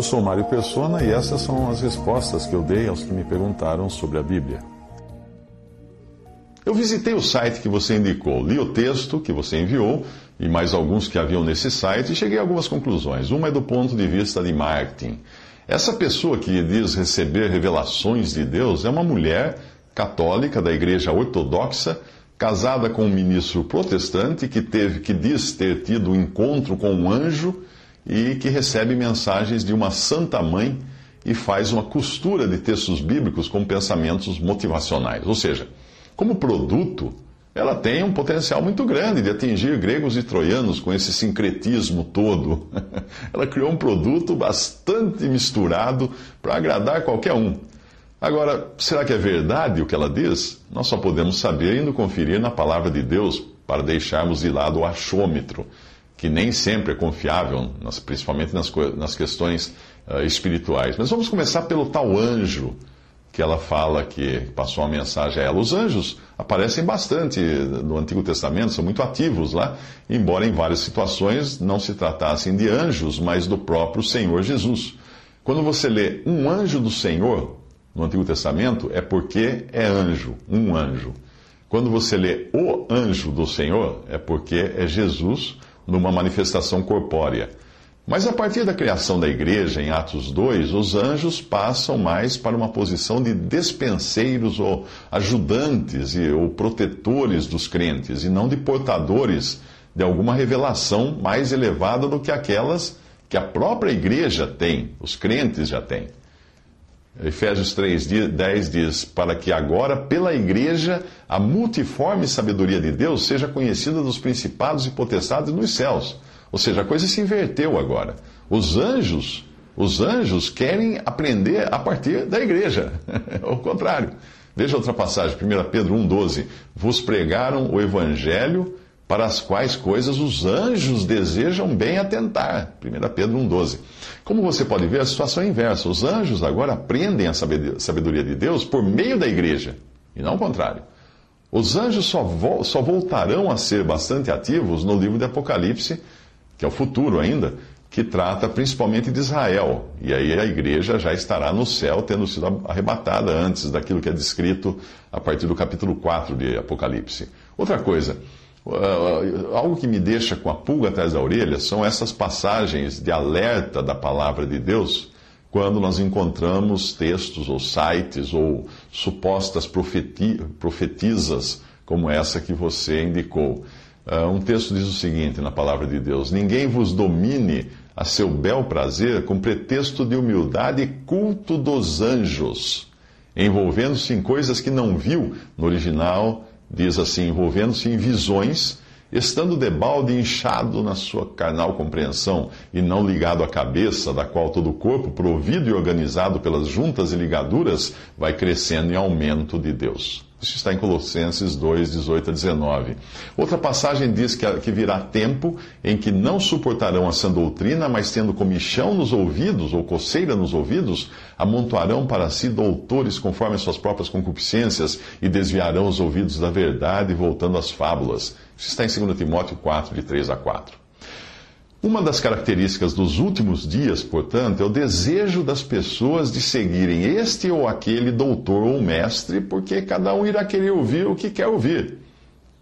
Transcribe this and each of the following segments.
Eu sou Mário Persona e essas são as respostas que eu dei aos que me perguntaram sobre a Bíblia. Eu visitei o site que você indicou, li o texto que você enviou e mais alguns que haviam nesse site e cheguei a algumas conclusões. Uma é do ponto de vista de marketing. Essa pessoa que diz receber revelações de Deus é uma mulher católica da Igreja Ortodoxa, casada com um ministro protestante que teve que diz ter tido um encontro com um anjo e que recebe mensagens de uma santa mãe e faz uma costura de textos bíblicos com pensamentos motivacionais. Ou seja, como produto, ela tem um potencial muito grande de atingir gregos e troianos com esse sincretismo todo. ela criou um produto bastante misturado para agradar qualquer um. Agora, será que é verdade o que ela diz? Nós só podemos saber indo conferir na palavra de Deus para deixarmos de lado o achômetro, que nem sempre é confiável, principalmente nas, nas questões uh, espirituais. Mas vamos começar pelo tal anjo que ela fala que passou uma mensagem a ela. Os anjos aparecem bastante no Antigo Testamento, são muito ativos lá, embora em várias situações não se tratassem de anjos, mas do próprio Senhor Jesus. Quando você lê um anjo do Senhor, no Antigo Testamento é porque é anjo, um anjo. Quando você lê o anjo do Senhor, é porque é Jesus numa manifestação corpórea. Mas a partir da criação da igreja, em Atos 2, os anjos passam mais para uma posição de despenseiros ou ajudantes ou protetores dos crentes, e não de portadores de alguma revelação mais elevada do que aquelas que a própria igreja tem, os crentes já têm. Efésios 3, 10 diz: Para que agora, pela igreja, a multiforme sabedoria de Deus seja conhecida dos principados e potestades nos céus. Ou seja, a coisa se inverteu agora. Os anjos, os anjos querem aprender a partir da igreja. É o contrário. Veja outra passagem, 1 Pedro 1,12. Vos pregaram o evangelho para as quais coisas os anjos desejam bem atentar. 1 Pedro 1,12. Como você pode ver, a situação é inversa. Os anjos agora aprendem a sabedoria de Deus por meio da igreja, e não o contrário. Os anjos só, vo só voltarão a ser bastante ativos no livro de Apocalipse, que é o futuro ainda, que trata principalmente de Israel. E aí a igreja já estará no céu, tendo sido arrebatada antes daquilo que é descrito a partir do capítulo 4 de Apocalipse. Outra coisa. Uh, algo que me deixa com a pulga atrás da orelha são essas passagens de alerta da palavra de Deus quando nós encontramos textos ou sites ou supostas profeti profetizas como essa que você indicou. Uh, um texto diz o seguinte na palavra de Deus: Ninguém vos domine a seu bel prazer com pretexto de humildade e culto dos anjos, envolvendo-se em coisas que não viu no original diz assim, envolvendo-se em visões, estando debalde inchado na sua carnal compreensão e não ligado à cabeça, da qual todo o corpo, provido e organizado pelas juntas e ligaduras, vai crescendo em aumento de Deus. Isso está em Colossenses 2, 18 a 19. Outra passagem diz que, virá tempo em que não suportarão a sã doutrina, mas tendo comichão nos ouvidos, ou coceira nos ouvidos, amontoarão para si doutores conforme as suas próprias concupiscências e desviarão os ouvidos da verdade, voltando às fábulas. Isso está em 2 Timóteo 4, de 3 a 4. Uma das características dos últimos dias, portanto, é o desejo das pessoas de seguirem este ou aquele doutor ou mestre, porque cada um irá querer ouvir o que quer ouvir,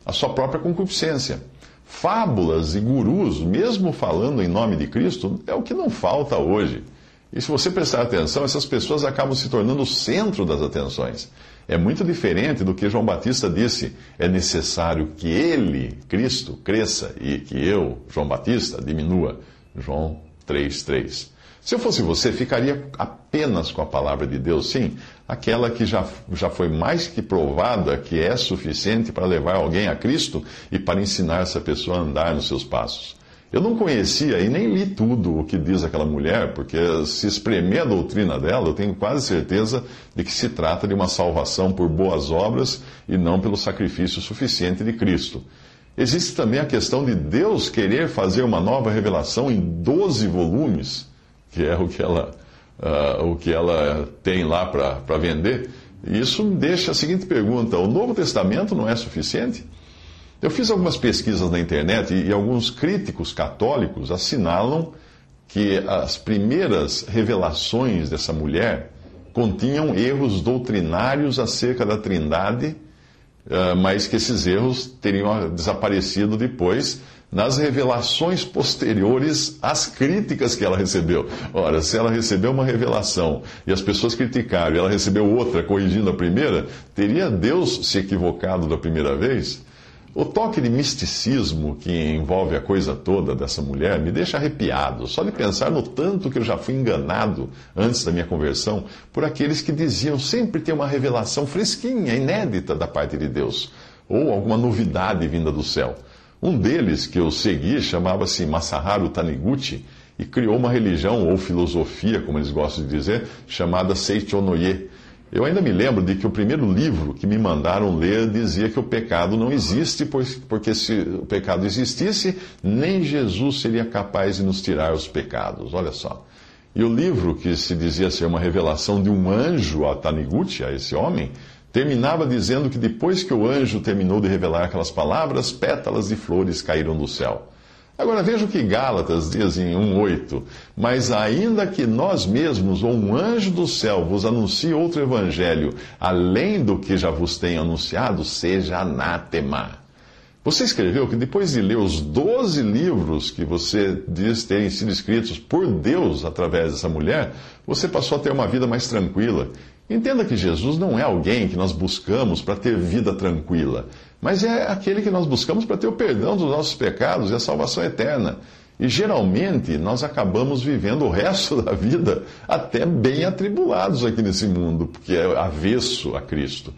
a sua própria concupiscência. Fábulas e gurus, mesmo falando em nome de Cristo, é o que não falta hoje. E se você prestar atenção, essas pessoas acabam se tornando o centro das atenções. É muito diferente do que João Batista disse: é necessário que ele, Cristo, cresça e que eu, João Batista, diminua. João 3,3. Se eu fosse você, ficaria apenas com a palavra de Deus, sim, aquela que já, já foi mais que provada que é suficiente para levar alguém a Cristo e para ensinar essa pessoa a andar nos seus passos. Eu não conhecia e nem li tudo o que diz aquela mulher, porque se espremer a doutrina dela, eu tenho quase certeza de que se trata de uma salvação por boas obras e não pelo sacrifício suficiente de Cristo. Existe também a questão de Deus querer fazer uma nova revelação em 12 volumes, que é o que ela, uh, o que ela tem lá para vender. Isso me deixa a seguinte pergunta: o Novo Testamento não é suficiente? Eu fiz algumas pesquisas na internet e, alguns críticos católicos assinalam que as primeiras revelações dessa mulher continham erros doutrinários acerca da Trindade, uh, mas que esses erros teriam desaparecido depois nas revelações posteriores às críticas que ela recebeu. Ora, se ela recebeu uma revelação e as pessoas criticaram e ela recebeu outra corrigindo a primeira, teria Deus se equivocado da primeira vez? O toque de misticismo que envolve a coisa toda dessa mulher me deixa arrepiado, só de pensar no tanto que eu já fui enganado antes da minha conversão por aqueles que diziam sempre ter uma revelação fresquinha, inédita da parte de Deus, ou alguma novidade vinda do céu. Um deles que eu segui chamava-se Masaharu Taniguchi e criou uma religião ou filosofia, como eles gostam de dizer, chamada Seichonoye eu ainda me lembro de que o primeiro livro que me mandaram ler dizia que o pecado não existe, porque se o pecado existisse, nem Jesus seria capaz de nos tirar os pecados. Olha só. E o livro, que se dizia ser uma revelação de um anjo a Taniguchi, a esse homem, terminava dizendo que depois que o anjo terminou de revelar aquelas palavras, pétalas de flores caíram do céu. Agora veja o que Gálatas diz em 1,8: Mas ainda que nós mesmos ou um anjo do céu vos anuncie outro evangelho, além do que já vos tenho anunciado, seja anátema. Você escreveu que depois de ler os 12 livros que você diz terem sido escritos por Deus através dessa mulher, você passou a ter uma vida mais tranquila. Entenda que Jesus não é alguém que nós buscamos para ter vida tranquila mas é aquele que nós buscamos para ter o perdão dos nossos pecados e a salvação eterna. E geralmente nós acabamos vivendo o resto da vida até bem atribulados aqui nesse mundo, porque é avesso a Cristo.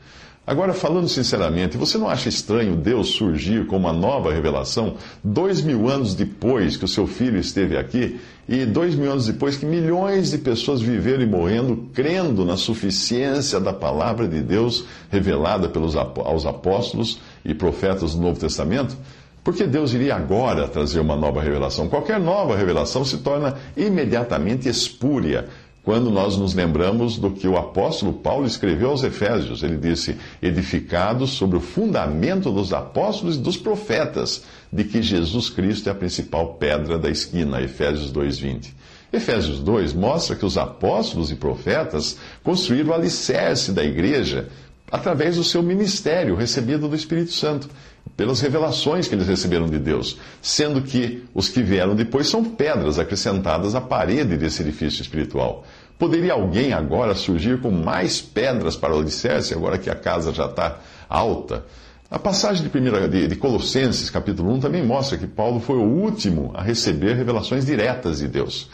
Agora, falando sinceramente, você não acha estranho Deus surgir com uma nova revelação dois mil anos depois que o seu filho esteve aqui e dois mil anos depois que milhões de pessoas viveram e morrendo crendo na suficiência da palavra de Deus revelada pelos, aos apóstolos e profetas do Novo Testamento? Porque Deus iria agora trazer uma nova revelação. Qualquer nova revelação se torna imediatamente espúria quando nós nos lembramos do que o apóstolo Paulo escreveu aos Efésios. Ele disse: edificados sobre o fundamento dos apóstolos e dos profetas, de que Jesus Cristo é a principal pedra da esquina. Efésios 2,20. Efésios 2 mostra que os apóstolos e profetas construíram o alicerce da igreja através do seu ministério recebido do Espírito Santo, pelas revelações que eles receberam de Deus, sendo que os que vieram depois são pedras acrescentadas à parede desse edifício espiritual. Poderia alguém agora surgir com mais pedras para o alicerce, agora que a casa já está alta? A passagem de, primeira, de, de Colossenses, capítulo 1, também mostra que Paulo foi o último a receber revelações diretas de Deus.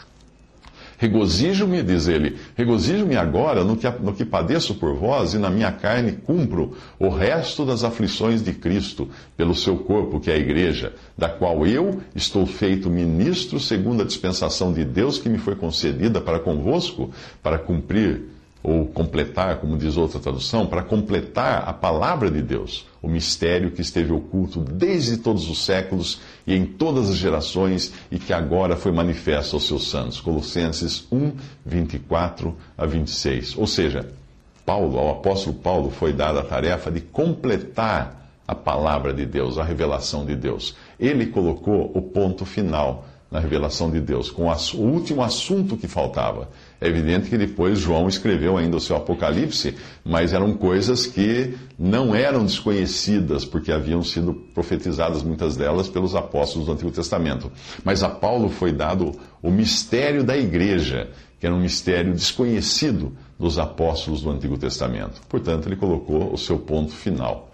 Regozijo-me, diz ele, regozijo-me agora no que, no que padeço por vós e na minha carne cumpro o resto das aflições de Cristo pelo seu corpo, que é a igreja, da qual eu estou feito ministro segundo a dispensação de Deus que me foi concedida para convosco, para cumprir ou completar, como diz outra tradução, para completar a palavra de Deus, o mistério que esteve oculto desde todos os séculos e em todas as gerações e que agora foi manifesto aos seus santos. Colossenses 1, 24 a 26. Ou seja, Paulo, ao apóstolo Paulo, foi dada a tarefa de completar a palavra de Deus, a revelação de Deus. Ele colocou o ponto final na revelação de Deus, com o último assunto que faltava. É evidente que depois João escreveu ainda o seu Apocalipse, mas eram coisas que não eram desconhecidas, porque haviam sido profetizadas muitas delas pelos apóstolos do Antigo Testamento. Mas a Paulo foi dado o mistério da igreja, que era um mistério desconhecido dos apóstolos do Antigo Testamento. Portanto, ele colocou o seu ponto final.